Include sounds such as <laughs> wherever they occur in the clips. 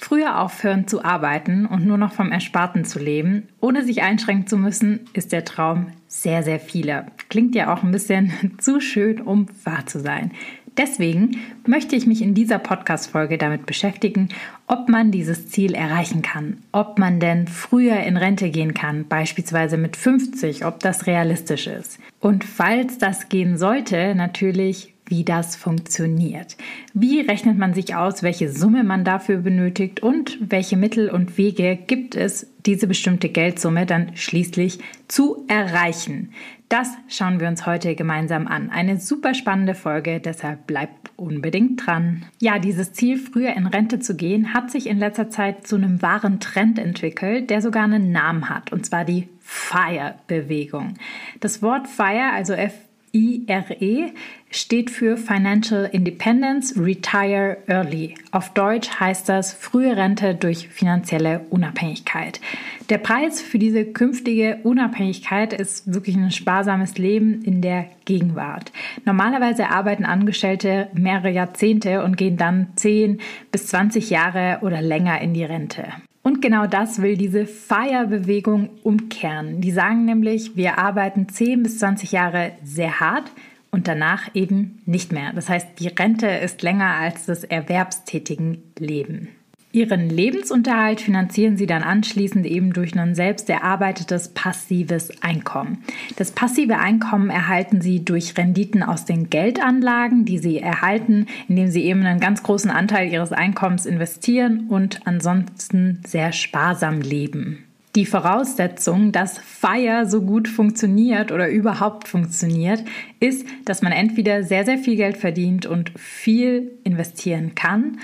Früher aufhören zu arbeiten und nur noch vom Ersparten zu leben, ohne sich einschränken zu müssen, ist der Traum sehr, sehr vieler. Klingt ja auch ein bisschen <laughs> zu schön, um wahr zu sein. Deswegen möchte ich mich in dieser Podcast-Folge damit beschäftigen, ob man dieses Ziel erreichen kann, ob man denn früher in Rente gehen kann, beispielsweise mit 50, ob das realistisch ist. Und falls das gehen sollte, natürlich, wie das funktioniert. Wie rechnet man sich aus, welche Summe man dafür benötigt und welche Mittel und Wege gibt es, diese bestimmte Geldsumme dann schließlich zu erreichen? Das schauen wir uns heute gemeinsam an. Eine super spannende Folge, deshalb bleibt unbedingt dran. Ja, dieses Ziel, früher in Rente zu gehen, hat sich in letzter Zeit zu einem wahren Trend entwickelt, der sogar einen Namen hat, und zwar die FIRE-Bewegung. Das Wort FIRE, also F IRE steht für Financial Independence Retire Early. Auf Deutsch heißt das frühe Rente durch finanzielle Unabhängigkeit. Der Preis für diese künftige Unabhängigkeit ist wirklich ein sparsames Leben in der Gegenwart. Normalerweise arbeiten Angestellte mehrere Jahrzehnte und gehen dann 10 bis 20 Jahre oder länger in die Rente. Und genau das will diese FIRE-Bewegung umkehren. Die sagen nämlich, wir arbeiten 10 bis 20 Jahre sehr hart und danach eben nicht mehr. Das heißt, die Rente ist länger als das erwerbstätigen Leben. Ihren Lebensunterhalt finanzieren sie dann anschließend eben durch ein selbst erarbeitetes passives Einkommen. Das passive Einkommen erhalten sie durch Renditen aus den Geldanlagen, die sie erhalten, indem sie eben einen ganz großen Anteil ihres Einkommens investieren und ansonsten sehr sparsam leben. Die Voraussetzung, dass FIRE so gut funktioniert oder überhaupt funktioniert, ist, dass man entweder sehr, sehr viel Geld verdient und viel investieren kann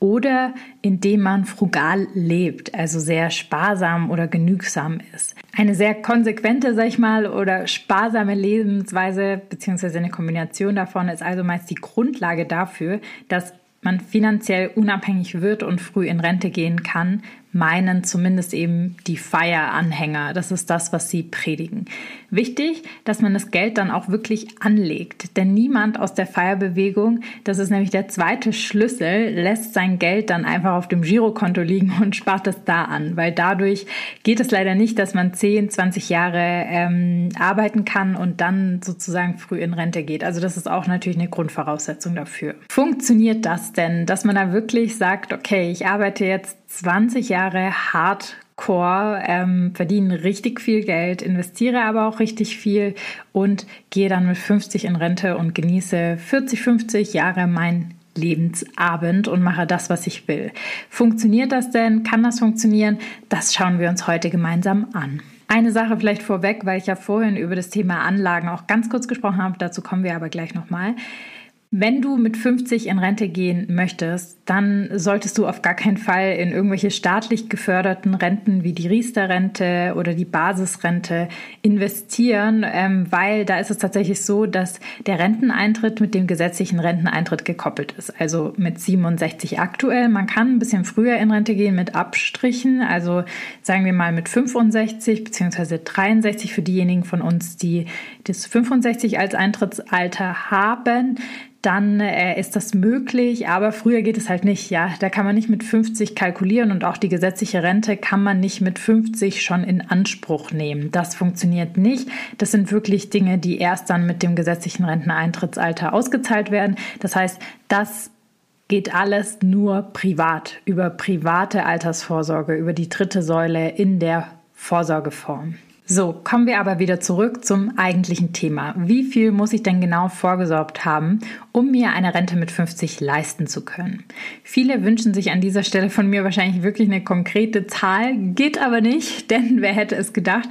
oder indem man frugal lebt, also sehr sparsam oder genügsam ist. Eine sehr konsequente, sag ich mal, oder sparsame Lebensweise beziehungsweise eine Kombination davon ist also meist die Grundlage dafür, dass man finanziell unabhängig wird und früh in Rente gehen kann, meinen zumindest eben die Fire-Anhänger. Das ist das, was sie predigen. Wichtig, dass man das Geld dann auch wirklich anlegt. Denn niemand aus der Fire-Bewegung, das ist nämlich der zweite Schlüssel, lässt sein Geld dann einfach auf dem Girokonto liegen und spart es da an. Weil dadurch geht es leider nicht, dass man 10, 20 Jahre ähm, arbeiten kann und dann sozusagen früh in Rente geht. Also das ist auch natürlich eine Grundvoraussetzung dafür. Funktioniert das denn, dass man da wirklich sagt, okay, ich arbeite jetzt 20 Jahre Hardcore, ähm, verdiene richtig viel Geld, investiere aber auch richtig viel und gehe dann mit 50 in Rente und genieße 40, 50 Jahre mein Lebensabend und mache das, was ich will. Funktioniert das denn? Kann das funktionieren? Das schauen wir uns heute gemeinsam an. Eine Sache vielleicht vorweg, weil ich ja vorhin über das Thema Anlagen auch ganz kurz gesprochen habe, dazu kommen wir aber gleich nochmal. Wenn du mit 50 in Rente gehen möchtest, dann solltest du auf gar keinen Fall in irgendwelche staatlich geförderten Renten wie die Riester-Rente oder die Basisrente investieren, ähm, weil da ist es tatsächlich so, dass der Renteneintritt mit dem gesetzlichen Renteneintritt gekoppelt ist. Also mit 67 aktuell. Man kann ein bisschen früher in Rente gehen mit Abstrichen, also sagen wir mal mit 65 beziehungsweise 63 für diejenigen von uns, die das 65 als Eintrittsalter haben dann äh, ist das möglich, aber früher geht es halt nicht. Ja, da kann man nicht mit 50 kalkulieren und auch die gesetzliche Rente kann man nicht mit 50 schon in Anspruch nehmen. Das funktioniert nicht. Das sind wirklich Dinge, die erst dann mit dem gesetzlichen Renteneintrittsalter ausgezahlt werden. Das heißt, das geht alles nur privat, über private Altersvorsorge, über die dritte Säule in der Vorsorgeform. So, kommen wir aber wieder zurück zum eigentlichen Thema. Wie viel muss ich denn genau vorgesorgt haben, um mir eine Rente mit 50 leisten zu können? Viele wünschen sich an dieser Stelle von mir wahrscheinlich wirklich eine konkrete Zahl, geht aber nicht, <laughs> denn wer hätte es gedacht?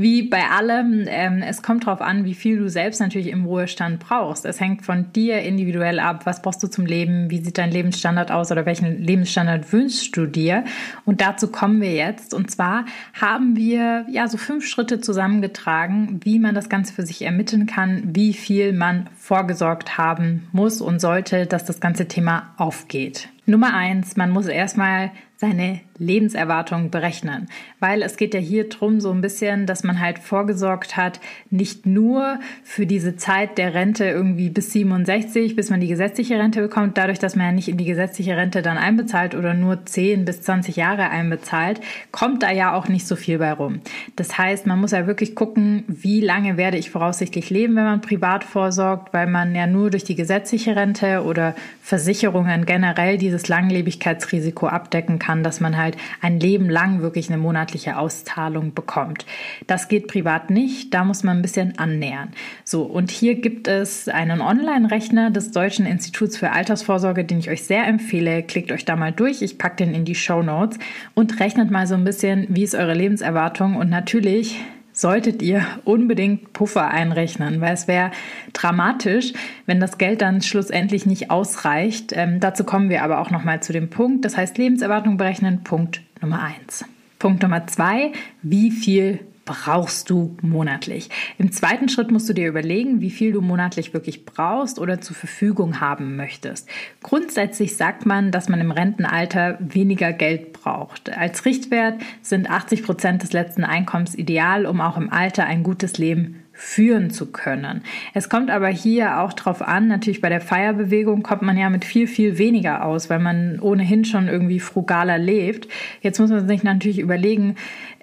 Wie bei allem, ähm, es kommt darauf an, wie viel du selbst natürlich im Ruhestand brauchst. Es hängt von dir individuell ab, was brauchst du zum Leben, wie sieht dein Lebensstandard aus oder welchen Lebensstandard wünschst du dir? Und dazu kommen wir jetzt. Und zwar haben wir ja so fünf Schritte zusammengetragen, wie man das Ganze für sich ermitteln kann, wie viel man vorgesorgt haben muss und sollte, dass das ganze Thema aufgeht. Nummer eins, man muss erstmal seine Lebenserwartung berechnen, weil es geht ja hier drum so ein bisschen, dass man halt vorgesorgt hat, nicht nur für diese Zeit der Rente irgendwie bis 67, bis man die gesetzliche Rente bekommt, dadurch, dass man ja nicht in die gesetzliche Rente dann einbezahlt oder nur 10 bis 20 Jahre einbezahlt, kommt da ja auch nicht so viel bei rum. Das heißt, man muss ja wirklich gucken, wie lange werde ich voraussichtlich leben, wenn man privat vorsorgt, weil man ja nur durch die gesetzliche Rente oder Versicherungen generell dieses Langlebigkeitsrisiko abdecken kann, dass man halt ein Leben lang wirklich eine monatliche Auszahlung bekommt. Das geht privat nicht, da muss man ein bisschen annähern. So, und hier gibt es einen Online-Rechner des Deutschen Instituts für Altersvorsorge, den ich euch sehr empfehle. Klickt euch da mal durch, ich packe den in die Show Notes und rechnet mal so ein bisschen, wie ist eure Lebenserwartung und natürlich solltet ihr unbedingt Puffer einrechnen, weil es wäre dramatisch, wenn das Geld dann schlussendlich nicht ausreicht. Ähm, dazu kommen wir aber auch nochmal zu dem Punkt. Das heißt, Lebenserwartung berechnen, Punkt Nummer eins. Punkt Nummer zwei, wie viel brauchst du monatlich. Im zweiten Schritt musst du dir überlegen, wie viel du monatlich wirklich brauchst oder zur Verfügung haben möchtest. Grundsätzlich sagt man, dass man im Rentenalter weniger Geld braucht. Als Richtwert sind 80 Prozent des letzten Einkommens ideal, um auch im Alter ein gutes Leben führen zu können. Es kommt aber hier auch drauf an, natürlich bei der Feierbewegung kommt man ja mit viel, viel weniger aus, weil man ohnehin schon irgendwie frugaler lebt. Jetzt muss man sich natürlich überlegen,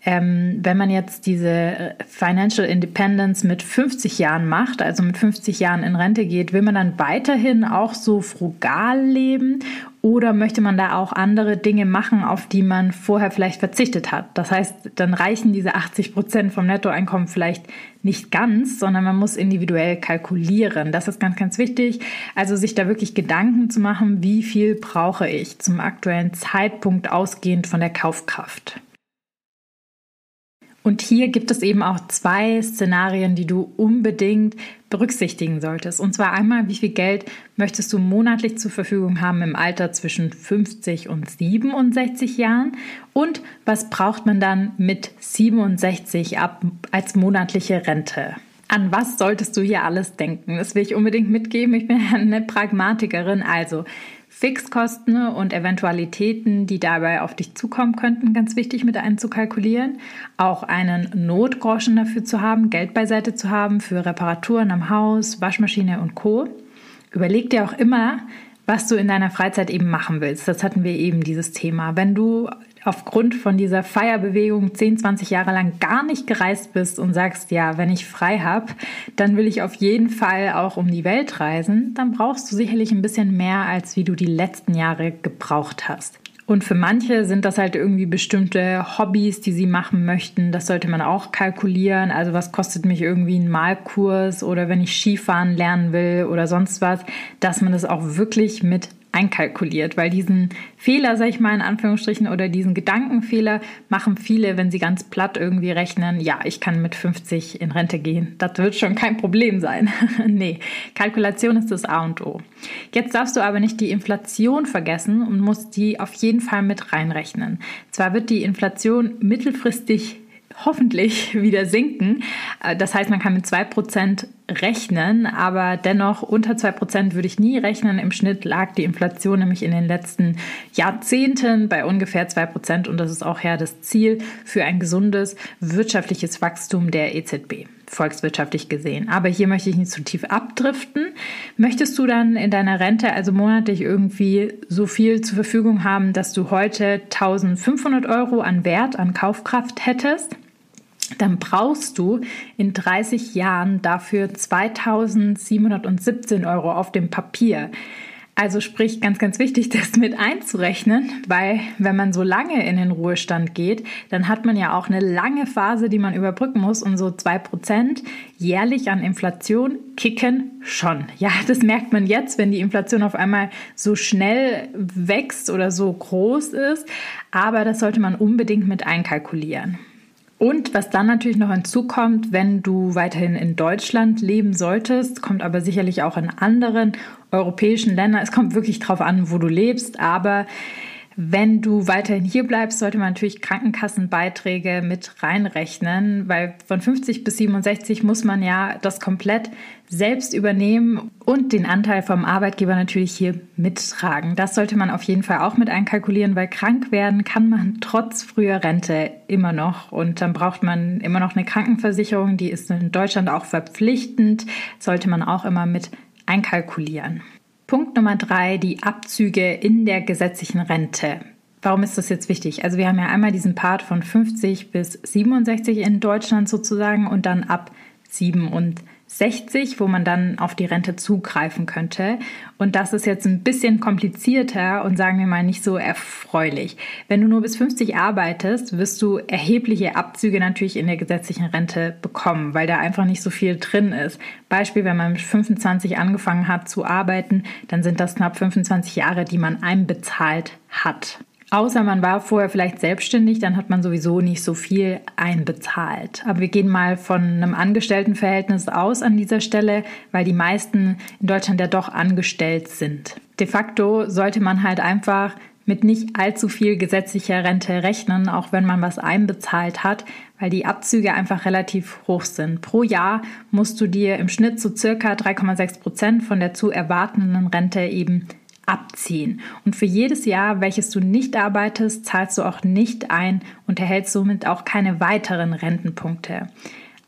ähm, wenn man jetzt diese Financial Independence mit 50 Jahren macht, also mit 50 Jahren in Rente geht, will man dann weiterhin auch so frugal leben oder möchte man da auch andere Dinge machen, auf die man vorher vielleicht verzichtet hat? Das heißt, dann reichen diese 80 Prozent vom Nettoeinkommen vielleicht nicht ganz, sondern man muss individuell kalkulieren. Das ist ganz, ganz wichtig. Also sich da wirklich Gedanken zu machen, wie viel brauche ich zum aktuellen Zeitpunkt ausgehend von der Kaufkraft. Und hier gibt es eben auch zwei Szenarien, die du unbedingt berücksichtigen solltest. Und zwar einmal, wie viel Geld möchtest du monatlich zur Verfügung haben im Alter zwischen 50 und 67 Jahren? Und was braucht man dann mit 67 ab als monatliche Rente? An was solltest du hier alles denken? Das will ich unbedingt mitgeben. Ich bin <laughs> eine Pragmatikerin. Also, Fixkosten und Eventualitäten, die dabei auf dich zukommen könnten, ganz wichtig mit einzukalkulieren. Auch einen Notgroschen dafür zu haben, Geld beiseite zu haben für Reparaturen am Haus, Waschmaschine und Co. Überleg dir auch immer, was du in deiner Freizeit eben machen willst. Das hatten wir eben dieses Thema. Wenn du aufgrund von dieser Feierbewegung 10, 20 Jahre lang gar nicht gereist bist und sagst, ja, wenn ich frei habe, dann will ich auf jeden Fall auch um die Welt reisen, dann brauchst du sicherlich ein bisschen mehr, als wie du die letzten Jahre gebraucht hast. Und für manche sind das halt irgendwie bestimmte Hobbys, die sie machen möchten. Das sollte man auch kalkulieren. Also was kostet mich irgendwie ein Malkurs oder wenn ich Skifahren lernen will oder sonst was, dass man das auch wirklich mit einkalkuliert, weil diesen Fehler, sag ich mal in Anführungsstrichen, oder diesen Gedankenfehler machen viele, wenn sie ganz platt irgendwie rechnen, ja, ich kann mit 50 in Rente gehen. Das wird schon kein Problem sein. <laughs> nee, Kalkulation ist das A und O. Jetzt darfst du aber nicht die Inflation vergessen und musst die auf jeden Fall mit reinrechnen. Zwar wird die Inflation mittelfristig hoffentlich <laughs> wieder sinken. Äh, das heißt, man kann mit 2% rechnen, aber dennoch unter 2% würde ich nie rechnen. Im Schnitt lag die Inflation nämlich in den letzten Jahrzehnten bei ungefähr 2% und das ist auch ja das Ziel für ein gesundes wirtschaftliches Wachstum der EZB, volkswirtschaftlich gesehen. Aber hier möchte ich nicht zu tief abdriften. Möchtest du dann in deiner Rente also monatlich irgendwie so viel zur Verfügung haben, dass du heute 1500 Euro an Wert, an Kaufkraft hättest? Dann brauchst du in 30 Jahren dafür 2717 Euro auf dem Papier. Also sprich, ganz, ganz wichtig, <laughs> das mit einzurechnen, weil wenn man so lange in den Ruhestand geht, dann hat man ja auch eine lange Phase, die man überbrücken muss und so zwei Prozent jährlich an Inflation kicken schon. Ja, das merkt man jetzt, wenn die Inflation auf einmal so schnell wächst oder so groß ist, aber das sollte man unbedingt mit einkalkulieren. Und was dann natürlich noch hinzukommt, wenn du weiterhin in Deutschland leben solltest, kommt aber sicherlich auch in anderen europäischen Ländern. Es kommt wirklich drauf an, wo du lebst, aber Wenn du weiterhin hier bleibst, sollte man natürlich Krankenkassenbeiträge mit reinrechnen, weil von 50 bis 67 muss man ja das komplett selbst übernehmen und den Anteil vom Arbeitgeber natürlich hier mittragen. Das sollte man auf jeden Fall auch mit einkalkulieren, weil krank werden kann man trotz früher Rente immer noch und dann braucht man immer noch eine Krankenversicherung, die ist in Deutschland auch verpflichtend, sollte man auch immer mit einkalkulieren. Punkt Nummer drei, die Abzüge in der gesetzlichen Rente. Warum ist das jetzt wichtig? Also wir haben ja einmal diesen Part von 50 bis 67 in Deutschland sozusagen und dann ab 67 60, wo man dann auf die Rente zugreifen könnte. Und das ist jetzt ein bisschen komplizierter und sagen wir mal nicht so erfreulich. Wenn du nur bis 50 arbeitest, wirst du erhebliche Abzüge natürlich in der gesetzlichen Rente bekommen, weil da einfach nicht so viel drin ist. Beispiel, wenn man mit 25 angefangen hat zu arbeiten, dann sind das knapp 25 Jahre, die man einbezahlt hat. Außer man war vorher vielleicht selbstständig, dann hat man sowieso nicht so viel einbezahlt. Aber wir gehen mal von einem Angestelltenverhältnis aus an dieser Stelle, weil die meisten in Deutschland ja doch angestellt sind. De facto sollte man halt einfach mit nicht allzu viel gesetzlicher Rente rechnen, auch wenn man was einbezahlt hat, weil die Abzüge einfach relativ hoch sind. Pro Jahr musst du dir im Schnitt so circa 3,6 Prozent von der zu erwartenden Rente eben abziehen. Und für jedes Jahr, welches du nicht arbeitest, zahlst du auch nicht ein und erhältst somit auch keine weiteren Rentenpunkte.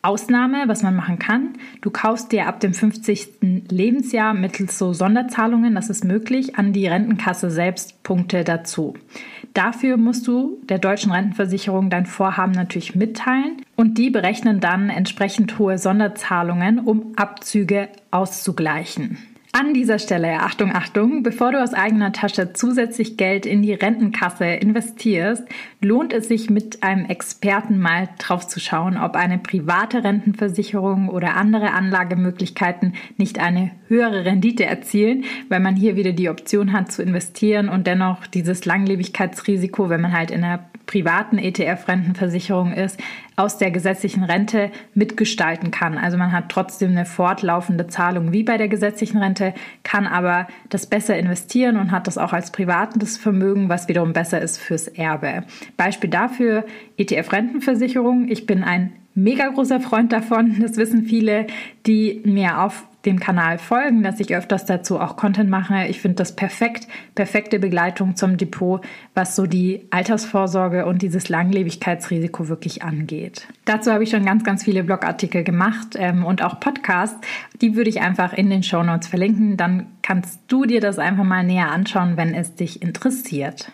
Ausnahme, was man machen kann, du kaufst dir ab dem 50. Lebensjahr mittels so Sonderzahlungen, das ist möglich, an die Rentenkasse selbst Punkte dazu. Dafür musst du der deutschen Rentenversicherung dein Vorhaben natürlich mitteilen und die berechnen dann entsprechend hohe Sonderzahlungen, um Abzüge auszugleichen. An dieser Stelle, Achtung, Achtung, bevor du aus eigener Tasche zusätzlich Geld in die Rentenkasse investierst, lohnt es sich mit einem Experten mal drauf zu schauen, ob eine private Rentenversicherung oder andere Anlagemöglichkeiten nicht eine höhere Rendite erzielen, weil man hier wieder die Option hat zu investieren und dennoch dieses Langlebigkeitsrisiko, wenn man halt in einer privaten ETF-Rentenversicherung ist, aus der gesetzlichen Rente mitgestalten kann. Also man hat trotzdem eine fortlaufende Zahlung wie bei der gesetzlichen Rente, kann aber das besser investieren und hat das auch als privates Vermögen, was wiederum besser ist fürs Erbe. Beispiel dafür ETF-Rentenversicherung. Ich bin ein mega großer Freund davon. Das wissen viele, die mir auf dem Kanal folgen, dass ich öfters dazu auch Content mache. Ich finde das perfekt, perfekte Begleitung zum Depot, was so die Altersvorsorge und dieses Langlebigkeitsrisiko wirklich angeht. Dazu habe ich schon ganz, ganz viele Blogartikel gemacht ähm, und auch Podcasts. Die würde ich einfach in den Show Notes verlinken. Dann kannst du dir das einfach mal näher anschauen, wenn es dich interessiert.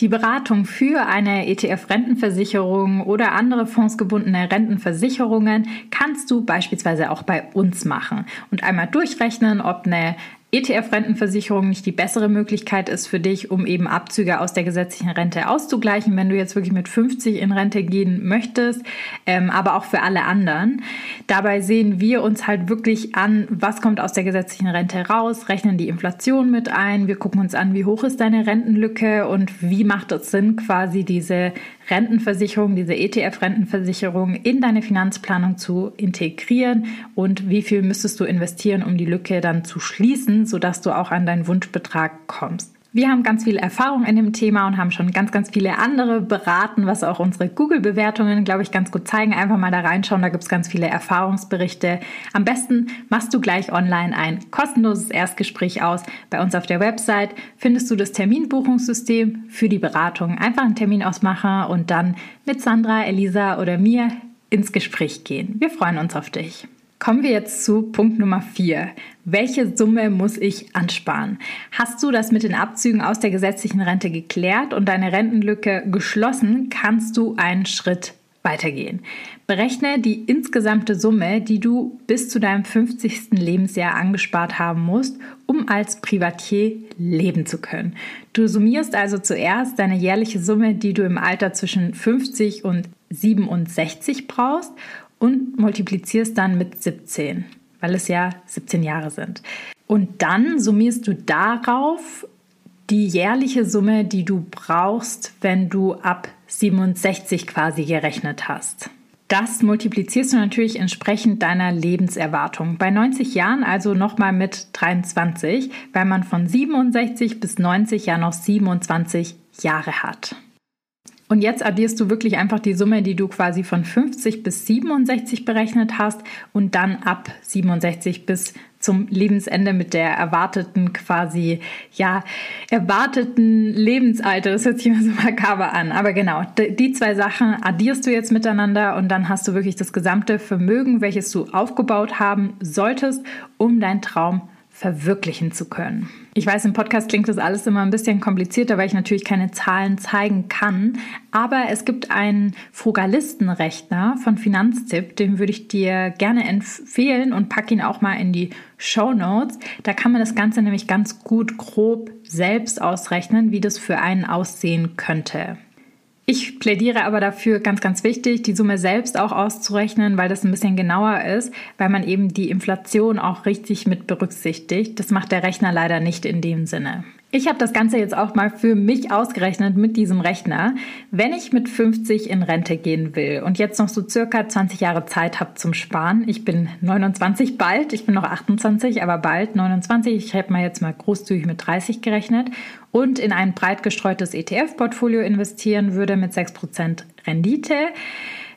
Die Beratung für eine ETF-Rentenversicherung oder andere fondsgebundene Rentenversicherungen kannst du beispielsweise auch bei uns machen. Und einmal durchrechnen, ob eine ETF-Rentenversicherung nicht die bessere Möglichkeit ist für dich, um eben Abzüge aus der gesetzlichen Rente auszugleichen, wenn du jetzt wirklich mit 50 in Rente gehen möchtest, ähm, aber auch für alle anderen. Dabei sehen wir uns halt wirklich an, was kommt aus der gesetzlichen Rente raus, rechnen die Inflation mit ein, wir gucken uns an, wie hoch ist deine Rentenlücke und wie macht es Sinn, quasi diese Rentenversicherung, diese ETF-Rentenversicherung in deine Finanzplanung zu integrieren und wie viel müsstest du investieren, um die Lücke dann zu schließen, sodass du auch an deinen Wunschbetrag kommst. Wir haben ganz viel Erfahrung in dem Thema und haben schon ganz, ganz viele andere beraten, was auch unsere Google-Bewertungen, glaube ich, ganz gut zeigen. Einfach mal da reinschauen, da gibt es ganz viele Erfahrungsberichte. Am besten machst du gleich online ein kostenloses Erstgespräch aus. Bei uns auf der Website findest du das Terminbuchungssystem für die Beratung. Einfach einen Termin ausmachen und dann mit Sandra, Elisa oder mir ins Gespräch gehen. Wir freuen uns auf dich. Kommen wir jetzt zu Punkt Nummer 4. Welche Summe muss ich ansparen? Hast du das mit den Abzügen aus der gesetzlichen Rente geklärt und deine Rentenlücke geschlossen, kannst du einen Schritt weitergehen. Berechne die insgesamte Summe, die du bis zu deinem 50. Lebensjahr angespart haben musst, um als Privatier leben zu können. Du summierst also zuerst deine jährliche Summe, die du im Alter zwischen 50 und 67 brauchst und multiplizierst dann mit 17, weil es ja 17 Jahre sind. Und dann summierst du darauf die jährliche Summe, die du brauchst, wenn du ab 67 quasi gerechnet hast. Das multiplizierst du natürlich entsprechend deiner Lebenserwartung. Bei 90 Jahren also nochmal mit 23, weil man von 67 bis 90 ja noch 27 Jahre hat. Und jetzt addierst du wirklich einfach die Summe, die du quasi von 50 bis 67 berechnet hast und dann ab 67 bis zum Lebensende mit der erwarteten quasi, ja, erwarteten Lebensalter. Das hört sich immer so makaber an. Aber genau, die zwei Sachen addierst du jetzt miteinander und dann hast du wirklich das gesamte Vermögen, welches du aufgebaut haben solltest, um deinen Traum verwirklichen zu können. Ich weiß, im Podcast klingt das alles immer ein bisschen komplizierter, weil ich natürlich keine Zahlen zeigen kann. Aber es gibt einen Frugalistenrechner von Finanztipp, den würde ich dir gerne empfehlen und pack ihn auch mal in die Show Notes. Da kann man das Ganze nämlich ganz gut grob selbst ausrechnen, wie das für einen aussehen könnte. Ich plädiere aber dafür, ganz, ganz wichtig, die Summe selbst auch auszurechnen, weil das ein bisschen genauer ist, weil man eben die Inflation auch richtig mit berücksichtigt. Das macht der Rechner leider nicht in dem Sinne. Ich habe das Ganze jetzt auch mal für mich ausgerechnet mit diesem Rechner. Wenn ich mit 50 in Rente gehen will und jetzt noch so circa 20 Jahre Zeit habe zum Sparen, ich bin 29 bald, ich bin noch 28, aber bald 29, ich habe mal jetzt mal großzügig mit 30 gerechnet und in ein breit gestreutes ETF-Portfolio investieren würde mit 6% Rendite,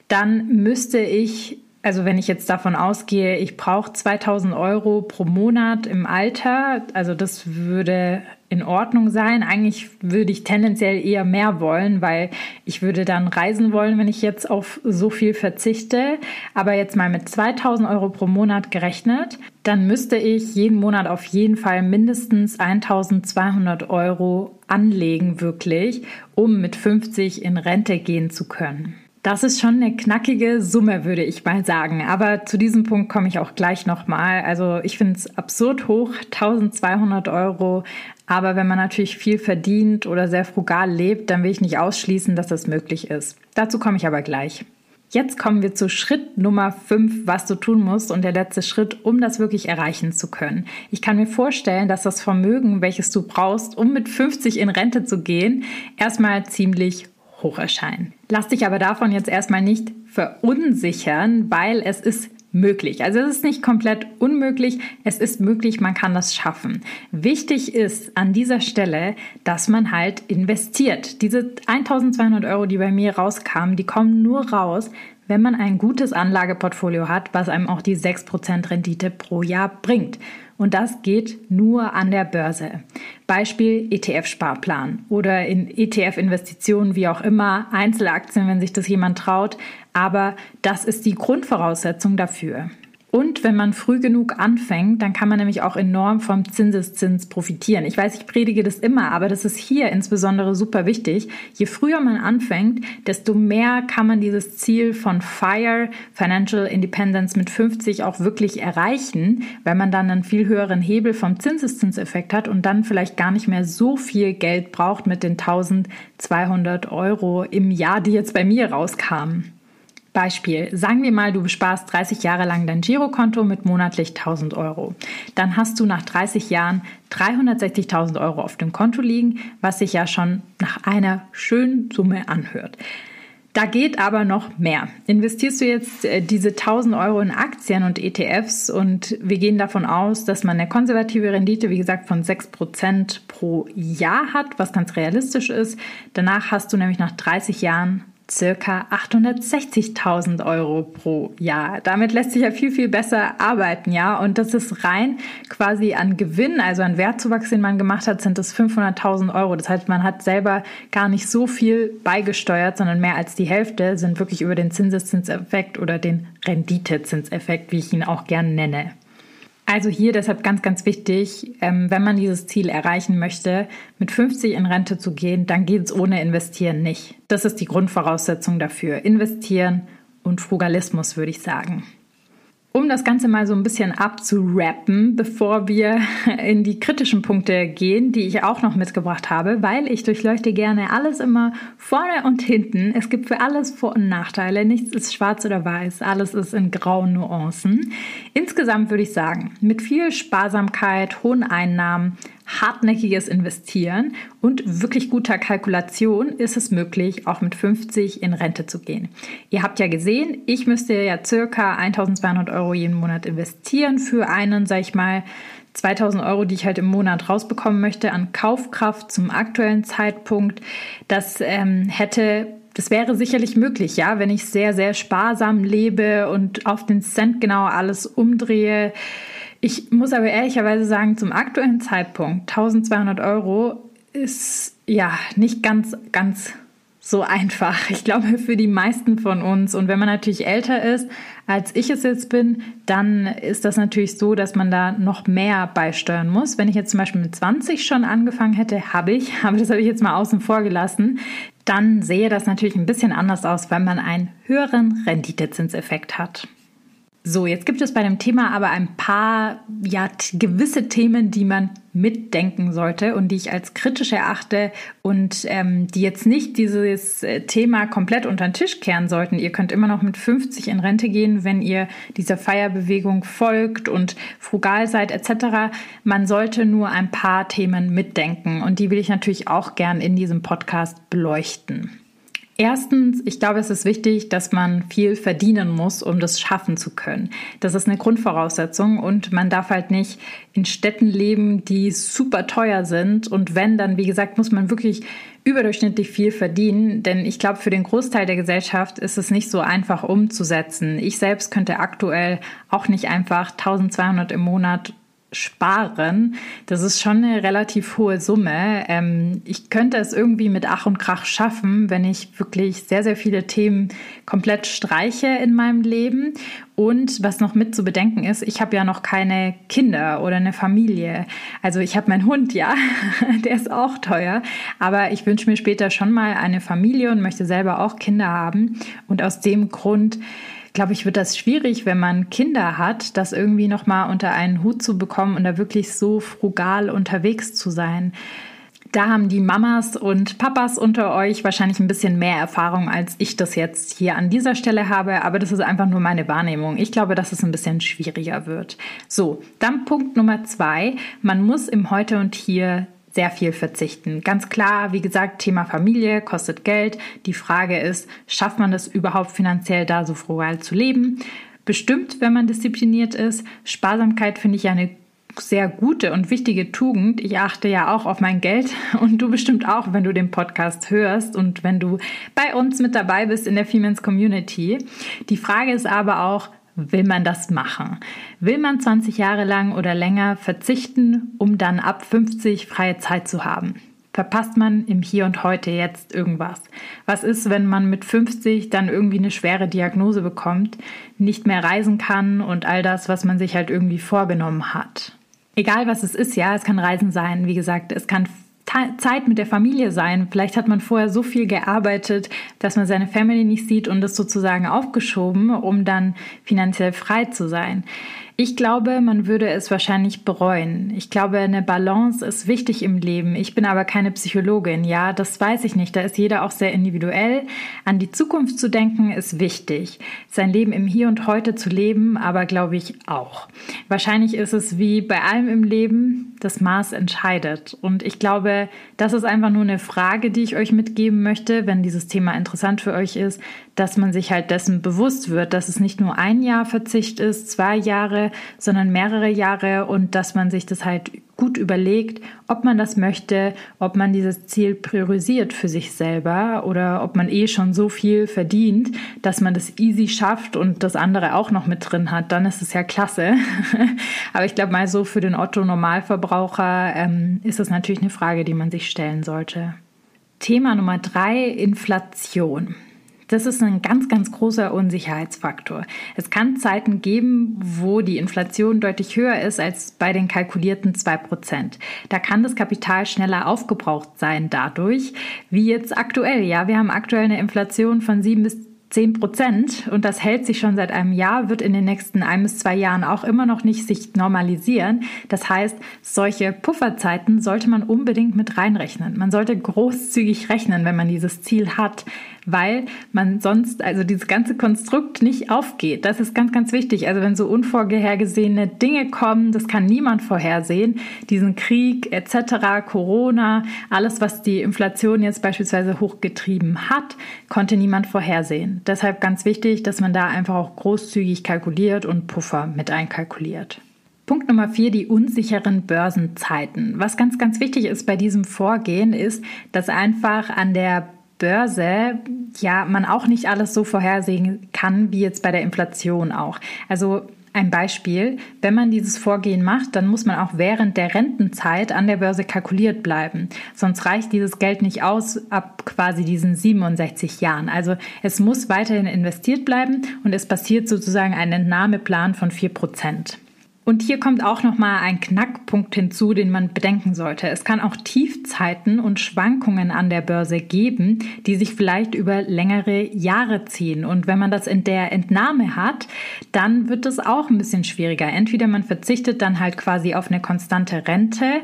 dann müsste ich also wenn ich jetzt davon ausgehe, ich brauche 2000 Euro pro Monat im Alter, also das würde in Ordnung sein. Eigentlich würde ich tendenziell eher mehr wollen, weil ich würde dann reisen wollen, wenn ich jetzt auf so viel verzichte. Aber jetzt mal mit 2000 Euro pro Monat gerechnet, dann müsste ich jeden Monat auf jeden Fall mindestens 1200 Euro anlegen, wirklich, um mit 50 in Rente gehen zu können. Das ist schon eine knackige Summe, würde ich mal sagen. Aber zu diesem Punkt komme ich auch gleich nochmal. Also ich finde es absurd hoch, 1200 Euro. Aber wenn man natürlich viel verdient oder sehr frugal lebt, dann will ich nicht ausschließen, dass das möglich ist. Dazu komme ich aber gleich. Jetzt kommen wir zu Schritt Nummer 5, was du tun musst und der letzte Schritt, um das wirklich erreichen zu können. Ich kann mir vorstellen, dass das Vermögen, welches du brauchst, um mit 50 in Rente zu gehen, erstmal ziemlich hoch erscheinen. Lass dich aber davon jetzt erstmal nicht verunsichern, weil es ist möglich. Also es ist nicht komplett unmöglich, es ist möglich, man kann das schaffen. Wichtig ist an dieser Stelle, dass man halt investiert. Diese 1200 Euro, die bei mir rauskamen, die kommen nur raus, wenn man ein gutes Anlageportfolio hat, was einem auch die 6% Rendite pro Jahr bringt. Und das geht nur an der Börse. Beispiel ETF-Sparplan oder in ETF-Investitionen, wie auch immer, Einzelaktien, wenn sich das jemand traut. Aber das ist die Grundvoraussetzung dafür. Und wenn man früh genug anfängt, dann kann man nämlich auch enorm vom Zinseszins profitieren. Ich weiß, ich predige das immer, aber das ist hier insbesondere super wichtig. Je früher man anfängt, desto mehr kann man dieses Ziel von FIRE, Financial Independence mit 50 auch wirklich erreichen, weil man dann einen viel höheren Hebel vom Zinseszinseffekt hat und dann vielleicht gar nicht mehr so viel Geld braucht mit den 1200 Euro im Jahr, die jetzt bei mir rauskamen. Beispiel, sagen wir mal, du besparst 30 Jahre lang dein Girokonto mit monatlich 1000 Euro. Dann hast du nach 30 Jahren 360.000 Euro auf dem Konto liegen, was sich ja schon nach einer schönen Summe anhört. Da geht aber noch mehr. Investierst du jetzt äh, diese 1000 Euro in Aktien und ETFs und wir gehen davon aus, dass man eine konservative Rendite, wie gesagt, von 6% pro Jahr hat, was ganz realistisch ist. Danach hast du nämlich nach 30 Jahren circa 860.000 Euro pro Jahr. Damit lässt sich ja viel, viel besser arbeiten, ja. Und das ist rein quasi an Gewinn, also an Wertzuwachs, den man gemacht hat, sind es 500.000 Euro. Das heißt, man hat selber gar nicht so viel beigesteuert, sondern mehr als die Hälfte sind wirklich über den Zinseszinseffekt oder den Renditezinseffekt, wie ich ihn auch gern nenne. Also hier deshalb ganz, ganz wichtig, ähm, wenn man dieses Ziel erreichen möchte, mit 50 in Rente zu gehen, dann geht es ohne Investieren nicht. Das ist die Grundvoraussetzung dafür. Investieren und Frugalismus, würde ich sagen. Um das Ganze mal so ein bisschen abzurappen, bevor wir <laughs> in die kritischen Punkte gehen, die ich auch noch mitgebracht habe, weil ich durchleuchte gerne alles immer vorne und hinten. Es gibt für alles Vor- und Nachteile. Nichts ist schwarz oder weiß, alles ist in grauen Nuancen. Insgesamt würde ich sagen, mit viel Sparsamkeit, hohen Einnahmen hartnäckiges Investieren und wirklich guter Kalkulation ist es möglich, auch mit 50 in Rente zu gehen. Ihr habt ja gesehen, ich müsste ja circa 1200 Euro jeden Monat investieren für einen, sag ich mal, 2000 Euro, die ich halt im Monat rausbekommen möchte an Kaufkraft zum aktuellen Zeitpunkt. Das ähm, hätte das wäre sicherlich möglich, ja, wenn ich sehr, sehr sparsam lebe und auf den Cent genau alles umdrehe. Ich muss aber ehrlicherweise sagen, zum aktuellen Zeitpunkt 1200 Euro ist ja nicht ganz, ganz so einfach. Ich glaube, für die meisten von uns. Und wenn man natürlich älter ist, als ich es jetzt bin, dann ist das natürlich so, dass man da noch mehr beisteuern muss. Wenn ich jetzt zum Beispiel mit 20 schon angefangen hätte, habe ich, aber das habe ich jetzt mal außen vor gelassen, dann sehe das natürlich ein bisschen anders aus, weil man einen höheren Renditezinseffekt hat. So, jetzt gibt es bei dem Thema aber ein paar ja, gewisse Themen, die man mitdenken sollte und die ich als kritisch erachte und ähm, die jetzt nicht dieses äh, Thema komplett unter den Tisch kehren sollten. Ihr könnt immer noch mit 50 in Rente gehen, wenn ihr dieser Feierbewegung folgt und frugal seid etc. Man sollte nur ein paar Themen mitdenken und die will ich natürlich auch gern in diesem Podcast beleuchten. Erstens, ich glaube, es ist wichtig, dass man viel verdienen muss, um das schaffen zu können. Das ist eine Grundvoraussetzung und man darf halt nicht in Städten leben, die super teuer sind. Und wenn, dann, wie gesagt, muss man wirklich überdurchschnittlich viel verdienen, denn ich glaube, für den Großteil der Gesellschaft ist es nicht so einfach umzusetzen. Ich selbst könnte aktuell auch nicht einfach 1200 im Monat sparen. Das ist schon eine relativ hohe Summe. Ähm, ich könnte es irgendwie mit Ach und Krach schaffen, wenn ich wirklich sehr, sehr viele Themen komplett streiche in meinem Leben. Und was noch mit zu bedenken ist, ich habe ja noch keine Kinder oder eine Familie. Also ich habe meinen Hund, ja, <laughs> der ist auch teuer. Aber ich wünsche mir später schon mal eine Familie und möchte selber auch Kinder haben. Und aus dem Grund glaube ich, wird das schwierig, wenn man Kinder hat, das irgendwie nochmal unter einen Hut zu bekommen und da wirklich so frugal unterwegs zu sein. Da haben die Mamas und Papas unter euch wahrscheinlich ein bisschen mehr Erfahrung, als ich das jetzt hier an dieser Stelle habe, aber das ist einfach nur meine Wahrnehmung. Ich glaube, dass es ein bisschen schwieriger wird. So, dann Punkt Nummer zwei. Man muss im Heute und Hier sehr viel verzichten. Ganz klar, wie gesagt, Thema Familie kostet Geld. Die Frage ist, schafft man das überhaupt finanziell da so frugal zu leben? Bestimmt, wenn man diszipliniert ist. Sparsamkeit finde ich eine sehr gute und wichtige Tugend. Ich achte ja auch auf mein Geld <laughs> und du bestimmt auch, wenn du den Podcast hörst und wenn du bei uns mit dabei bist in der Femens Community. Die Frage ist aber auch, will man das machen? Will man 20 Jahre lang oder länger verzichten, um dann ab 50 freie Zeit zu haben? Verpasst man im Hier und Heute jetzt irgendwas? Was ist, wenn man mit 50 dann irgendwie eine schwere Diagnose bekommt, nicht mehr reisen kann und all das, was man sich halt irgendwie vorgenommen hat? Egal was es ist, ja, es kann Reisen sein, wie gesagt, es kann Zeit mit der Familie sein. Vielleicht hat man vorher so viel gearbeitet, dass man seine Family nicht sieht und das sozusagen aufgeschoben, um dann finanziell frei zu sein. Ich glaube, man würde es wahrscheinlich bereuen. Ich glaube, eine Balance ist wichtig im Leben. Ich bin aber keine Psychologin. Ja, das weiß ich nicht. Da ist jeder auch sehr individuell. An die Zukunft zu denken ist wichtig. Sein Leben im Hier und Heute zu leben, aber glaube ich auch. Wahrscheinlich ist es wie bei allem im Leben, das Maß entscheidet. Und ich glaube, das ist einfach nur eine Frage, die ich euch mitgeben möchte, wenn dieses Thema interessant für euch ist, dass man sich halt dessen bewusst wird, dass es nicht nur ein Jahr Verzicht ist, zwei Jahre, sondern mehrere Jahre und dass man sich das halt gut überlegt, ob man das möchte, ob man dieses Ziel priorisiert für sich selber oder ob man eh schon so viel verdient, dass man das easy schafft und das andere auch noch mit drin hat, dann ist es ja klasse. <laughs> Aber ich glaube mal so für den Otto Normalverbraucher ähm, ist es natürlich eine Frage, die man sich stellen sollte. Thema Nummer drei, Inflation. Das ist ein ganz, ganz großer Unsicherheitsfaktor. Es kann Zeiten geben, wo die Inflation deutlich höher ist als bei den kalkulierten 2%. Da kann das Kapital schneller aufgebraucht sein dadurch, wie jetzt aktuell. Ja, wir haben aktuell eine Inflation von 7 bis 10 Prozent und das hält sich schon seit einem Jahr, wird in den nächsten ein bis zwei Jahren auch immer noch nicht sich normalisieren. Das heißt, solche Pufferzeiten sollte man unbedingt mit reinrechnen. Man sollte großzügig rechnen, wenn man dieses Ziel hat, weil man sonst, also dieses ganze Konstrukt nicht aufgeht. Das ist ganz, ganz wichtig. Also wenn so unvorhergesehene Dinge kommen, das kann niemand vorhersehen. Diesen Krieg etc., Corona, alles, was die Inflation jetzt beispielsweise hochgetrieben hat, konnte niemand vorhersehen. Deshalb ganz wichtig, dass man da einfach auch großzügig kalkuliert und Puffer mit einkalkuliert. Punkt Nummer vier, die unsicheren Börsenzeiten. Was ganz, ganz wichtig ist bei diesem Vorgehen, ist, dass einfach an der Börse ja man auch nicht alles so vorhersehen kann wie jetzt bei der Inflation auch. Also ein Beispiel, wenn man dieses Vorgehen macht, dann muss man auch während der Rentenzeit an der Börse kalkuliert bleiben. Sonst reicht dieses Geld nicht aus ab quasi diesen 67 Jahren. Also es muss weiterhin investiert bleiben und es passiert sozusagen ein Entnahmeplan von 4 Prozent. Und hier kommt auch noch mal ein Knackpunkt hinzu, den man bedenken sollte. Es kann auch Tiefzeiten und Schwankungen an der Börse geben, die sich vielleicht über längere Jahre ziehen. Und wenn man das in der Entnahme hat, dann wird es auch ein bisschen schwieriger. Entweder man verzichtet dann halt quasi auf eine konstante Rente,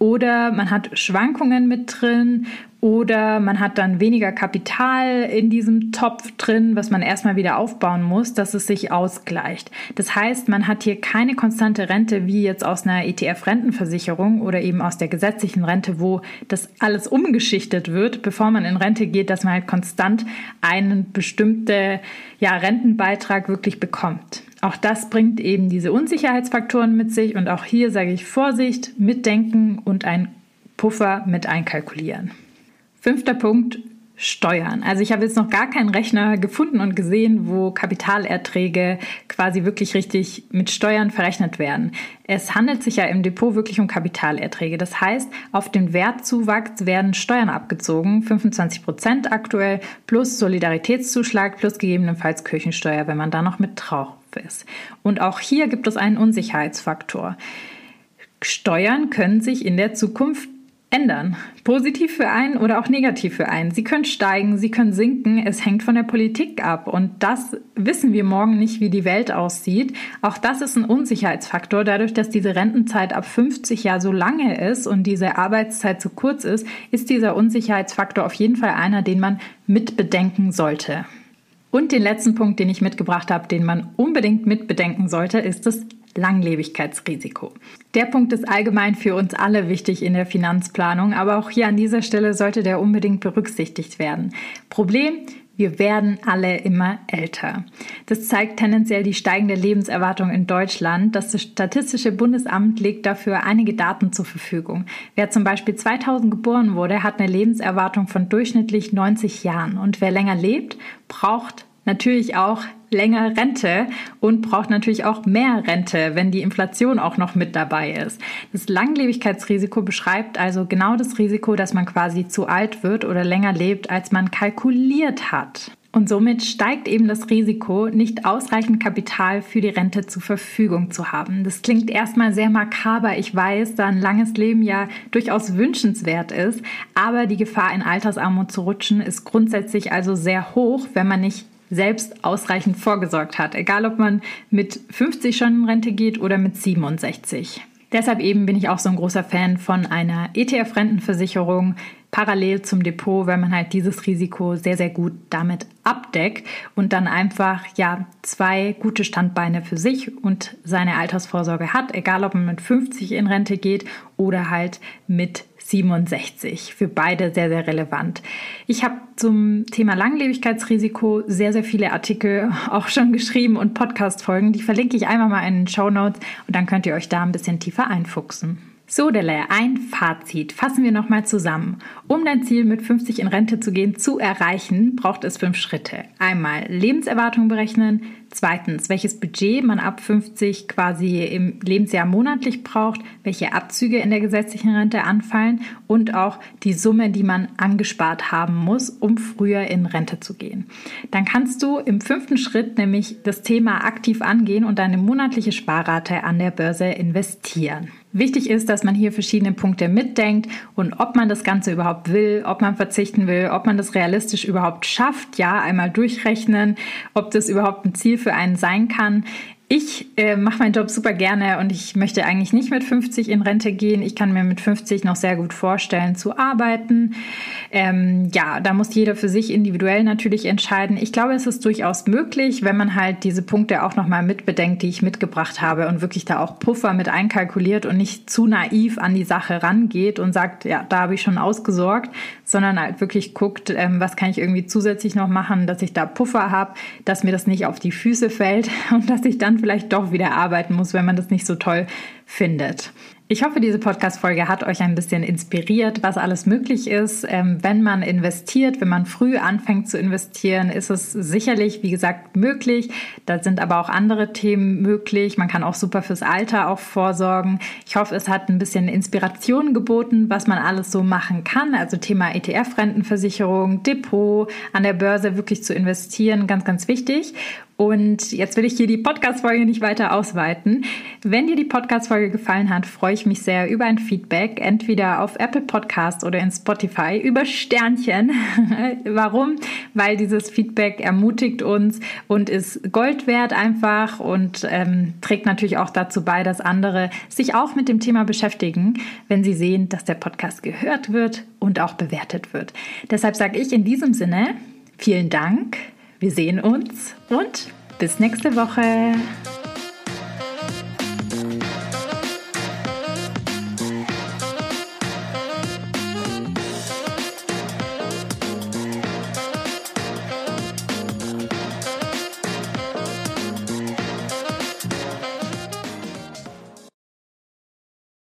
oder man hat Schwankungen mit drin oder man hat dann weniger Kapital in diesem Topf drin, was man erstmal wieder aufbauen muss, dass es sich ausgleicht. Das heißt, man hat hier keine konstante Rente wie jetzt aus einer ETF-Rentenversicherung oder eben aus der gesetzlichen Rente, wo das alles umgeschichtet wird, bevor man in Rente geht, dass man halt konstant einen bestimmten ja, Rentenbeitrag wirklich bekommt. Auch das bringt eben diese Unsicherheitsfaktoren mit sich und auch hier sage ich Vorsicht, mitdenken und ein Puffer mit einkalkulieren. Fünfter Punkt, Steuern. Also ich habe jetzt noch gar keinen Rechner gefunden und gesehen, wo Kapitalerträge quasi wirklich richtig mit Steuern verrechnet werden. Es handelt sich ja im Depot wirklich um Kapitalerträge. Das heißt, auf den Wertzuwachs werden Steuern abgezogen, 25 Prozent aktuell, plus Solidaritätszuschlag, plus gegebenenfalls Kirchensteuer, wenn man da noch mit drauf ist. Und auch hier gibt es einen Unsicherheitsfaktor. Steuern können sich in der Zukunft ändern. Positiv für einen oder auch negativ für einen. Sie können steigen, sie können sinken. Es hängt von der Politik ab. Und das wissen wir morgen nicht, wie die Welt aussieht. Auch das ist ein Unsicherheitsfaktor. Dadurch, dass diese Rentenzeit ab 50 Jahr so lange ist und diese Arbeitszeit so kurz ist, ist dieser Unsicherheitsfaktor auf jeden Fall einer, den man mit bedenken sollte. Und den letzten Punkt, den ich mitgebracht habe, den man unbedingt mitbedenken sollte, ist das Langlebigkeitsrisiko. Der Punkt ist allgemein für uns alle wichtig in der Finanzplanung, aber auch hier an dieser Stelle sollte der unbedingt berücksichtigt werden. Problem, wir werden alle immer älter. Das zeigt tendenziell die steigende Lebenserwartung in Deutschland. Das Statistische Bundesamt legt dafür einige Daten zur Verfügung. Wer zum Beispiel 2000 geboren wurde, hat eine Lebenserwartung von durchschnittlich 90 Jahren. Und wer länger lebt, braucht natürlich auch länger Rente und braucht natürlich auch mehr Rente, wenn die Inflation auch noch mit dabei ist. Das Langlebigkeitsrisiko beschreibt also genau das Risiko, dass man quasi zu alt wird oder länger lebt, als man kalkuliert hat. Und somit steigt eben das Risiko, nicht ausreichend Kapital für die Rente zur Verfügung zu haben. Das klingt erstmal sehr makaber. Ich weiß, da ein langes Leben ja durchaus wünschenswert ist. Aber die Gefahr, in Altersarmut zu rutschen, ist grundsätzlich also sehr hoch, wenn man nicht selbst ausreichend vorgesorgt hat, egal ob man mit 50 schon in Rente geht oder mit 67. Deshalb eben bin ich auch so ein großer Fan von einer ETF-Rentenversicherung parallel zum Depot, weil man halt dieses Risiko sehr, sehr gut damit abdeckt und dann einfach ja zwei gute Standbeine für sich und seine Altersvorsorge hat, egal ob man mit 50 in Rente geht oder halt mit 67. Für beide sehr, sehr relevant. Ich habe zum Thema Langlebigkeitsrisiko sehr, sehr viele Artikel <laughs> auch schon geschrieben und Podcast-Folgen. Die verlinke ich einmal mal in den Show Notes und dann könnt ihr euch da ein bisschen tiefer einfuchsen. So, Dele, ein Fazit. Fassen wir nochmal zusammen. Um dein Ziel mit 50 in Rente zu gehen, zu erreichen, braucht es fünf Schritte. Einmal Lebenserwartung berechnen, Zweitens, welches Budget man ab 50 quasi im Lebensjahr monatlich braucht, welche Abzüge in der gesetzlichen Rente anfallen und auch die Summe, die man angespart haben muss, um früher in Rente zu gehen. Dann kannst du im fünften Schritt nämlich das Thema aktiv angehen und deine monatliche Sparrate an der Börse investieren. Wichtig ist, dass man hier verschiedene Punkte mitdenkt und ob man das Ganze überhaupt will, ob man verzichten will, ob man das realistisch überhaupt schafft. Ja, einmal durchrechnen, ob das überhaupt ein Ziel für einen sein kann. Ich äh, mache meinen Job super gerne und ich möchte eigentlich nicht mit 50 in Rente gehen. Ich kann mir mit 50 noch sehr gut vorstellen zu arbeiten. Ähm, ja, da muss jeder für sich individuell natürlich entscheiden. Ich glaube, es ist durchaus möglich, wenn man halt diese Punkte auch nochmal mitbedenkt, die ich mitgebracht habe und wirklich da auch Puffer mit einkalkuliert und nicht zu naiv an die Sache rangeht und sagt, ja, da habe ich schon ausgesorgt, sondern halt wirklich guckt, ähm, was kann ich irgendwie zusätzlich noch machen, dass ich da Puffer habe, dass mir das nicht auf die Füße fällt <laughs> und dass ich dann vielleicht doch wieder arbeiten muss, wenn man das nicht so toll findet. Ich hoffe, diese Podcast-Folge hat euch ein bisschen inspiriert, was alles möglich ist. Ähm, wenn man investiert, wenn man früh anfängt zu investieren, ist es sicherlich, wie gesagt, möglich. Da sind aber auch andere Themen möglich. Man kann auch super fürs Alter auch vorsorgen. Ich hoffe, es hat ein bisschen Inspiration geboten, was man alles so machen kann. Also Thema ETF-Rentenversicherung, Depot, an der Börse wirklich zu investieren, ganz, ganz wichtig. Und jetzt will ich hier die Podcast-Folge nicht weiter ausweiten. Wenn dir die Podcast-Folge gefallen hat, freue ich mich sehr über ein Feedback, entweder auf Apple Podcast oder in Spotify, über Sternchen. <laughs> Warum? Weil dieses Feedback ermutigt uns und ist Gold wert einfach und ähm, trägt natürlich auch dazu bei, dass andere sich auch mit dem Thema beschäftigen, wenn sie sehen, dass der Podcast gehört wird und auch bewertet wird. Deshalb sage ich in diesem Sinne, vielen Dank wir sehen uns und bis nächste Woche.